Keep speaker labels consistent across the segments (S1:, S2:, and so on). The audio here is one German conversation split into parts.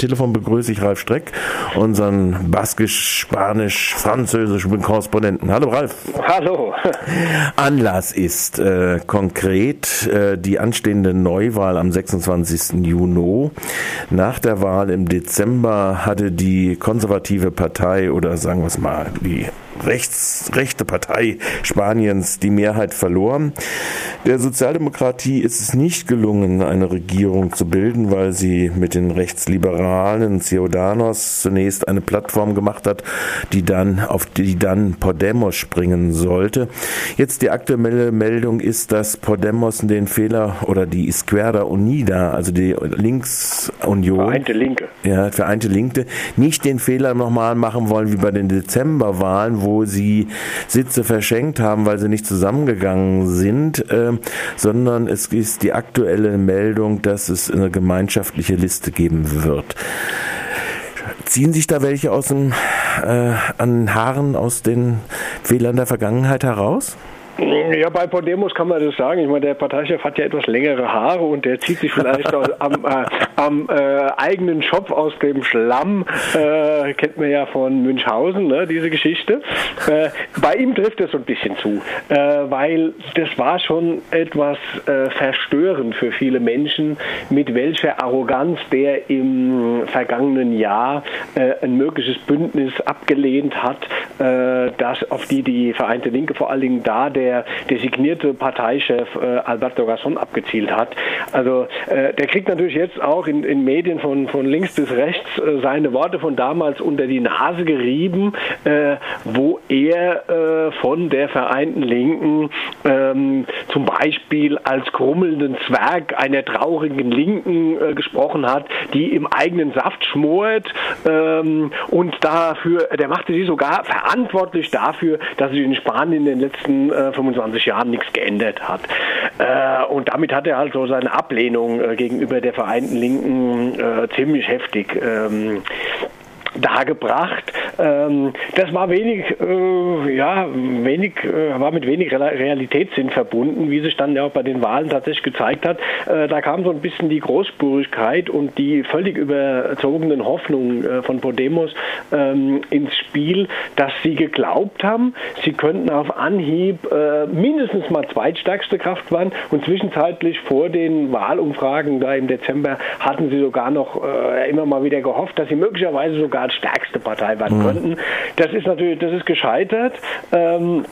S1: Telefon begrüße ich Ralf Streck, unseren baskisch, spanisch, französischen Korrespondenten. Hallo Ralf.
S2: Hallo.
S1: Anlass ist äh, konkret äh, die anstehende Neuwahl am 26. Juni. Nach der Wahl im Dezember hatte die konservative Partei oder sagen wir es mal, die rechts, rechte Partei Spaniens die Mehrheit verloren. Der Sozialdemokratie ist es nicht gelungen, eine Regierung zu bilden, weil sie mit den Rechtsliberalen Ciudadanos zunächst eine Plattform gemacht hat, die dann auf die dann Podemos springen sollte. Jetzt die aktuelle Meldung ist, dass Podemos den Fehler oder die Izquierda Unida, also die Linksunion,
S2: Vereinte Linke,
S1: ja, Vereinte Linke, nicht den Fehler nochmal machen wollen wie bei den Dezemberwahlen, wo sie Sitze verschenkt haben, weil sie nicht zusammengegangen sind, äh, sondern es ist die aktuelle Meldung, dass es eine gemeinschaftliche Liste geben wird. Ziehen sich da welche aus dem, äh, an Haaren aus den Fehlern der Vergangenheit heraus?
S2: Ja, bei Podemos kann man das sagen. Ich meine, der Parteichef hat ja etwas längere Haare und der zieht sich vielleicht am, äh, am äh, eigenen Schopf aus dem Schlamm. Äh, kennt man ja von Münchhausen, ne, diese Geschichte. Äh, bei ihm trifft es so ein bisschen zu, äh, weil das war schon etwas äh, verstörend für viele Menschen, mit welcher Arroganz der im vergangenen Jahr ein mögliches Bündnis abgelehnt hat, das auf die die Vereinte Linke vor allen Dingen da der designierte Parteichef äh, Alberto Gasson abgezielt hat. Also äh, der kriegt natürlich jetzt auch in, in Medien von, von links bis rechts äh, seine Worte von damals unter die Nase gerieben, äh, wo er äh, von der Vereinten Linken ähm, zum Beispiel als krummelnden Zwerg einer traurigen Linken äh, gesprochen hat, die im eigenen Saft schmort ähm, und dafür, der machte sie sogar verantwortlich dafür, dass sich in Spanien in den letzten äh, 25 Jahren nichts geändert hat. Äh, und damit hat er halt so seine Ablehnung äh, gegenüber der Vereinten Linken äh, ziemlich heftig ähm, dargebracht. Ähm, das war wenig, äh, ja, wenig, äh, war mit wenig Realitätssinn verbunden, wie sich dann ja auch bei den Wahlen tatsächlich gezeigt hat. Äh, da kam so ein bisschen die Großspurigkeit und die völlig überzogenen Hoffnungen äh, von Podemos ähm, ins Spiel, dass sie geglaubt haben, sie könnten auf Anhieb äh, mindestens mal zweitstärkste Kraft waren und zwischenzeitlich vor den Wahlumfragen da im Dezember hatten sie sogar noch äh, immer mal wieder gehofft, dass sie möglicherweise sogar als stärkste Partei werden mhm. Könnten. Das ist natürlich, das ist gescheitert. Ähm,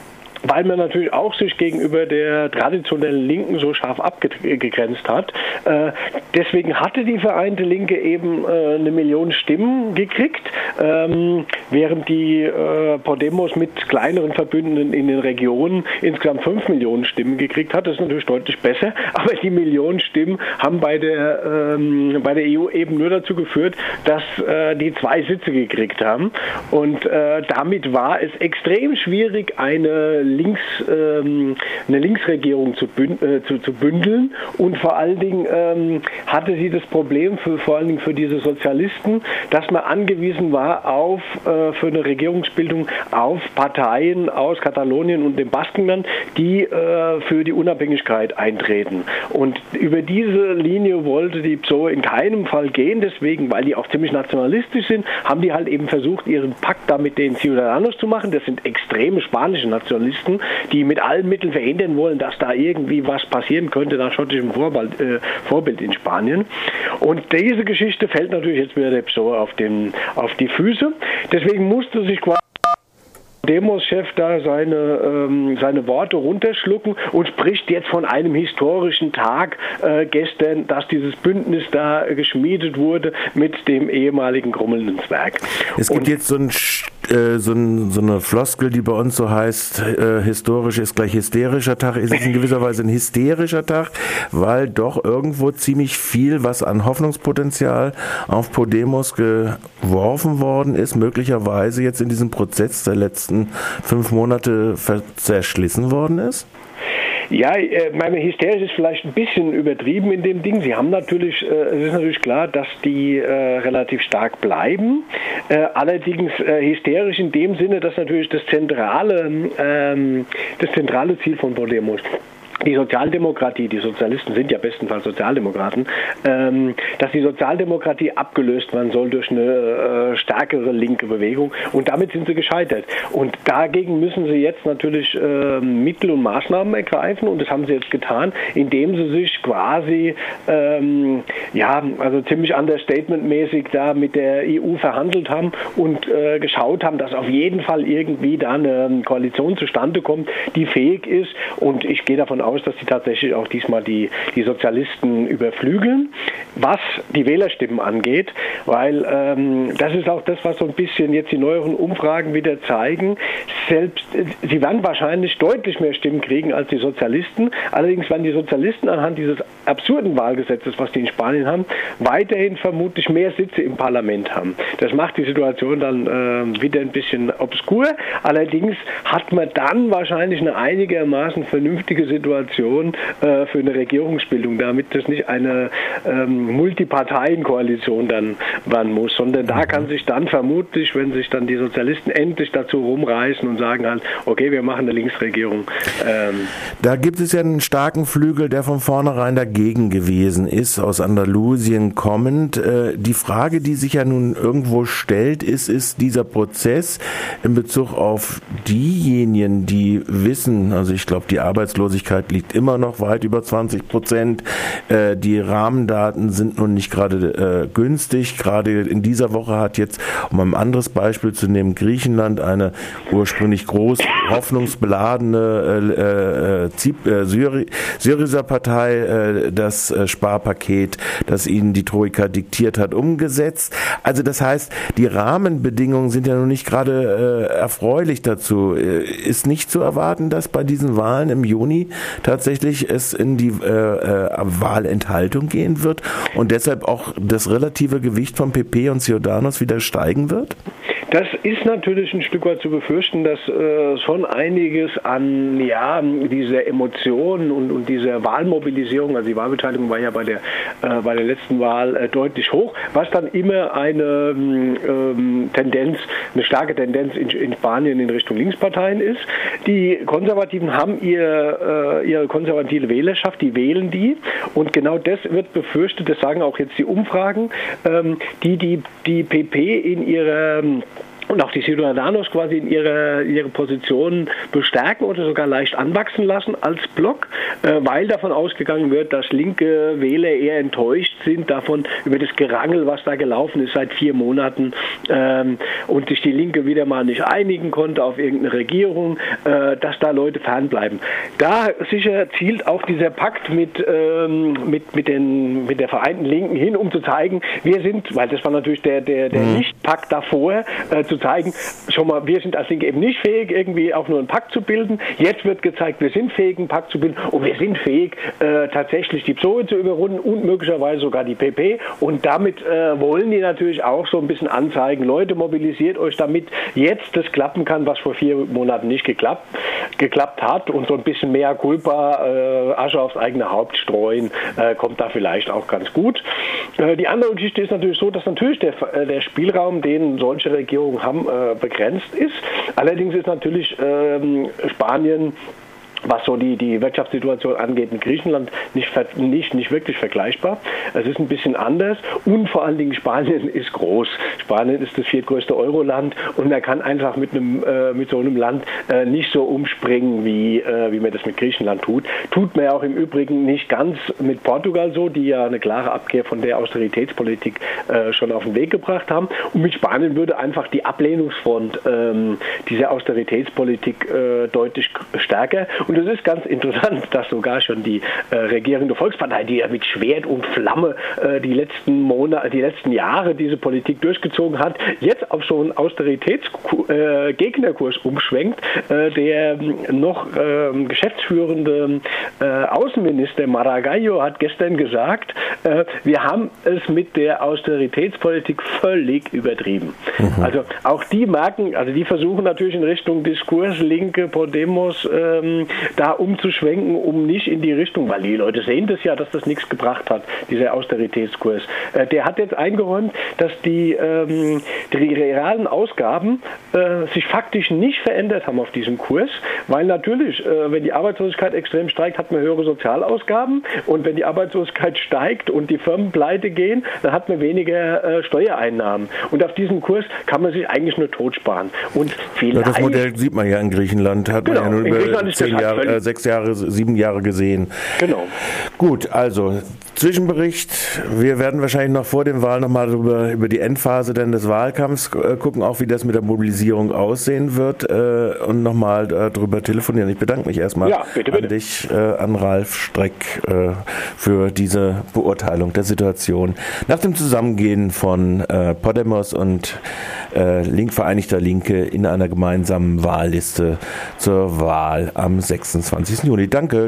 S2: weil man natürlich auch sich gegenüber der traditionellen Linken so scharf abgegrenzt hat. Äh, deswegen hatte die Vereinte Linke eben äh, eine Million Stimmen gekriegt, ähm, während die äh, Podemos mit kleineren Verbündeten in den Regionen insgesamt fünf Millionen Stimmen gekriegt hat. Das ist natürlich deutlich besser, aber die Millionen Stimmen haben bei der, ähm, bei der EU eben nur dazu geführt, dass die zwei Sitze gekriegt haben. Und damit war es extrem schwierig, eine Links, ähm, eine Linksregierung zu, bünd, äh, zu, zu, bündeln und vor allen Dingen ähm, hatte sie das Problem für, vor allen Dingen für diese Sozialisten, dass man angewiesen war auf äh, für eine Regierungsbildung auf Parteien aus Katalonien und dem Baskenland, die äh, für die Unabhängigkeit eintreten. Und über diese Linie wollte die PSOE in keinem Fall gehen, deswegen, weil die auch ziemlich nationalistisch sind, haben die halt eben versucht, ihren Pakt da mit den Ciudadanos zu machen. Das sind extreme spanische Nationalisten Journalisten, die mit allen Mitteln verhindern wollen, dass da irgendwie was passieren könnte nach schottischem Vorbild, äh, Vorbild in Spanien. Und diese Geschichte fällt natürlich jetzt wieder der PSOE auf, den, auf die Füße. Deswegen musste sich quasi Demos-Chef da seine, ähm, seine Worte runterschlucken und spricht jetzt von einem historischen Tag äh, gestern, dass dieses Bündnis da geschmiedet wurde mit dem ehemaligen grummelnden Zwerg.
S1: Es gibt und jetzt so ein äh, so, ein, so, eine Floskel, die bei uns so heißt, äh, historisch ist gleich hysterischer Tag. Ist es in gewisser Weise ein hysterischer Tag, weil doch irgendwo ziemlich viel, was an Hoffnungspotenzial auf Podemos geworfen worden ist, möglicherweise jetzt in diesem Prozess der letzten fünf Monate zerschlissen worden ist?
S2: Ja, äh, meine Hysterie ist vielleicht ein bisschen übertrieben in dem Ding. Sie haben natürlich, äh, es ist natürlich klar, dass die äh, relativ stark bleiben. allerdings hysterisch in dem Sinne, dass natürlich das zentrale, ähm, das zentrale Ziel von Podemos die Sozialdemokratie, die Sozialisten sind ja bestenfalls Sozialdemokraten, ähm, dass die Sozialdemokratie abgelöst werden soll durch eine äh, stärkere linke Bewegung. Und damit sind sie gescheitert. Und dagegen müssen sie jetzt natürlich äh, Mittel und Maßnahmen ergreifen. Und das haben sie jetzt getan, indem sie sich quasi ähm, ja also ziemlich understatementmäßig da mit der EU verhandelt haben und äh, geschaut haben, dass auf jeden Fall irgendwie da eine Koalition zustande kommt, die fähig ist. Und ich gehe davon aus, aus, dass sie tatsächlich auch diesmal die, die Sozialisten überflügeln, was die Wählerstimmen angeht, weil ähm, das ist auch das, was so ein bisschen jetzt die neueren Umfragen wieder zeigen. Selbst, sie werden wahrscheinlich deutlich mehr Stimmen kriegen als die Sozialisten. Allerdings werden die Sozialisten anhand dieses absurden Wahlgesetzes, was die in Spanien haben, weiterhin vermutlich mehr Sitze im Parlament haben. Das macht die Situation dann äh, wieder ein bisschen obskur. Allerdings hat man dann wahrscheinlich eine einigermaßen vernünftige Situation Situation äh, für eine Regierungsbildung, damit das nicht eine ähm, Multiparteienkoalition dann werden muss, sondern da kann sich dann vermutlich, wenn sich dann die Sozialisten endlich dazu rumreißen und sagen halt, okay, wir machen eine Linksregierung.
S1: Ähm, da gibt es ja einen starken Flügel, der von vornherein dagegen gewesen ist, aus Andalusien kommend. Äh, die Frage, die sich ja nun irgendwo stellt, ist, ist dieser Prozess in Bezug auf diejenigen, die wissen, also ich glaube, die Arbeitslosigkeit liegt immer noch weit über 20 Prozent. Äh, die Rahmendaten sind nun nicht gerade äh, günstig. Gerade in dieser Woche hat jetzt, um ein anderes Beispiel zu nehmen, Griechenland eine ursprünglich groß hoffnungsbeladene äh, äh, Syri Syriza Partei äh, das äh, Sparpaket, das ihnen die Troika diktiert hat, umgesetzt. Also das heißt, die Rahmenbedingungen sind ja noch nicht gerade äh, erfreulich dazu. Äh, ist nicht zu erwarten, dass bei diesen Wahlen im Juni tatsächlich es in die äh, äh, Wahlenthaltung gehen wird und deshalb auch das relative Gewicht von PP und Ciudadanos wieder steigen wird?
S2: Das ist natürlich ein Stück weit zu befürchten, dass äh, schon einiges an ja, dieser Emotionen und, und dieser Wahlmobilisierung, also die Wahlbeteiligung war ja bei der, äh, bei der letzten Wahl äh, deutlich hoch, was dann immer eine ähm, Tendenz, eine starke Tendenz in, in, Spanien in Richtung Linksparteien ist. Die Konservativen haben ihr, äh, ihre konservative Wählerschaft, die wählen die und genau das wird befürchtet, das sagen auch jetzt die Umfragen, ähm, die, die die PP in ihrer und auch die Ciudadanos quasi in ihre, ihre Position bestärken oder sogar leicht anwachsen lassen als Block, äh, weil davon ausgegangen wird, dass linke Wähler eher enttäuscht sind davon über das Gerangel, was da gelaufen ist seit vier Monaten ähm, und sich die Linke wieder mal nicht einigen konnte auf irgendeine Regierung, äh, dass da Leute fernbleiben. Da sicher zielt auch dieser Pakt mit, ähm, mit, mit, den, mit der Vereinten Linken hin, um zu zeigen, wir sind, weil das war natürlich der, der, der mhm. Lichtpakt davor, äh, zu zeigen, schon mal, wir sind als Linke eben nicht fähig, irgendwie auch nur einen Pakt zu bilden. Jetzt wird gezeigt, wir sind fähig, einen Pakt zu bilden und wir sind fähig, äh, tatsächlich die PSOE zu überrunden und möglicherweise sogar die PP. Und damit äh, wollen die natürlich auch so ein bisschen anzeigen, Leute, mobilisiert euch, damit jetzt das klappen kann, was vor vier Monaten nicht geklappt, geklappt hat und so ein bisschen mehr Culpa, äh, Asche aufs eigene Haupt streuen, äh, kommt da vielleicht auch ganz gut. Äh, die andere Geschichte ist natürlich so, dass natürlich der, äh, der Spielraum, den solche Regierungen haben, haben, äh, begrenzt ist. Allerdings ist natürlich ähm, Spanien was so die, die Wirtschaftssituation angeht in Griechenland nicht, nicht, nicht wirklich vergleichbar. Es ist ein bisschen anders und vor allen Dingen Spanien ist groß. Spanien ist das viertgrößte Euroland und man kann einfach mit, einem, äh, mit so einem Land äh, nicht so umspringen, wie, äh, wie man das mit Griechenland tut. Tut man ja auch im Übrigen nicht ganz mit Portugal so, die ja eine klare Abkehr von der Austeritätspolitik äh, schon auf den Weg gebracht haben. Und mit Spanien würde einfach die Ablehnungsfront ähm, dieser Austeritätspolitik äh, deutlich stärker. Und es ist ganz interessant, dass sogar schon die äh, regierende Volkspartei, die ja mit Schwert und Flamme äh, die letzten Monate, die letzten Jahre diese Politik durchgezogen hat, jetzt auf so einen Austeritätsgegnerkurs äh, umschwenkt. Äh, der ähm, noch ähm, geschäftsführende äh, Außenminister Maragall hat gestern gesagt, äh, wir haben es mit der Austeritätspolitik völlig übertrieben. Mhm. Also auch die merken, also die versuchen natürlich in Richtung Diskurs, Linke, Podemos, ähm, da umzuschwenken, um nicht in die Richtung, weil die Leute sehen das ja, dass das nichts gebracht hat, dieser Austeritätskurs. Äh, der hat jetzt eingeräumt, dass die, ähm, die realen Ausgaben äh, sich faktisch nicht verändert haben auf diesem Kurs, weil natürlich, äh, wenn die Arbeitslosigkeit extrem steigt, hat man höhere Sozialausgaben und wenn die Arbeitslosigkeit steigt und die Firmen pleite gehen, dann hat man weniger äh, Steuereinnahmen. Und auf diesem Kurs kann man sich eigentlich nur tot sparen. Und
S1: vielleicht, ja, das Modell sieht man ja in Griechenland, hat genau, man ja nur über zehn halt Jahre, äh, sechs Jahre, sieben Jahre gesehen.
S2: Genau.
S1: Gut, also Zwischenbericht. Wir werden wahrscheinlich noch vor den Wahlen nochmal über, über die Endphase denn des Wahlkampfs äh, gucken, auch wie das mit der Mobilisierung aussehen wird äh, und nochmal äh, darüber telefonieren. Ich bedanke mich erstmal
S2: ja, bitte, bitte.
S1: an dich, äh, an Ralf Streck, äh, für diese Beurteilung der Situation. Nach dem Zusammengehen von äh, Podemos und äh, Link Vereinigter Linke in einer gemeinsamen Wahlliste zur Wahl am 26. Juni. Danke.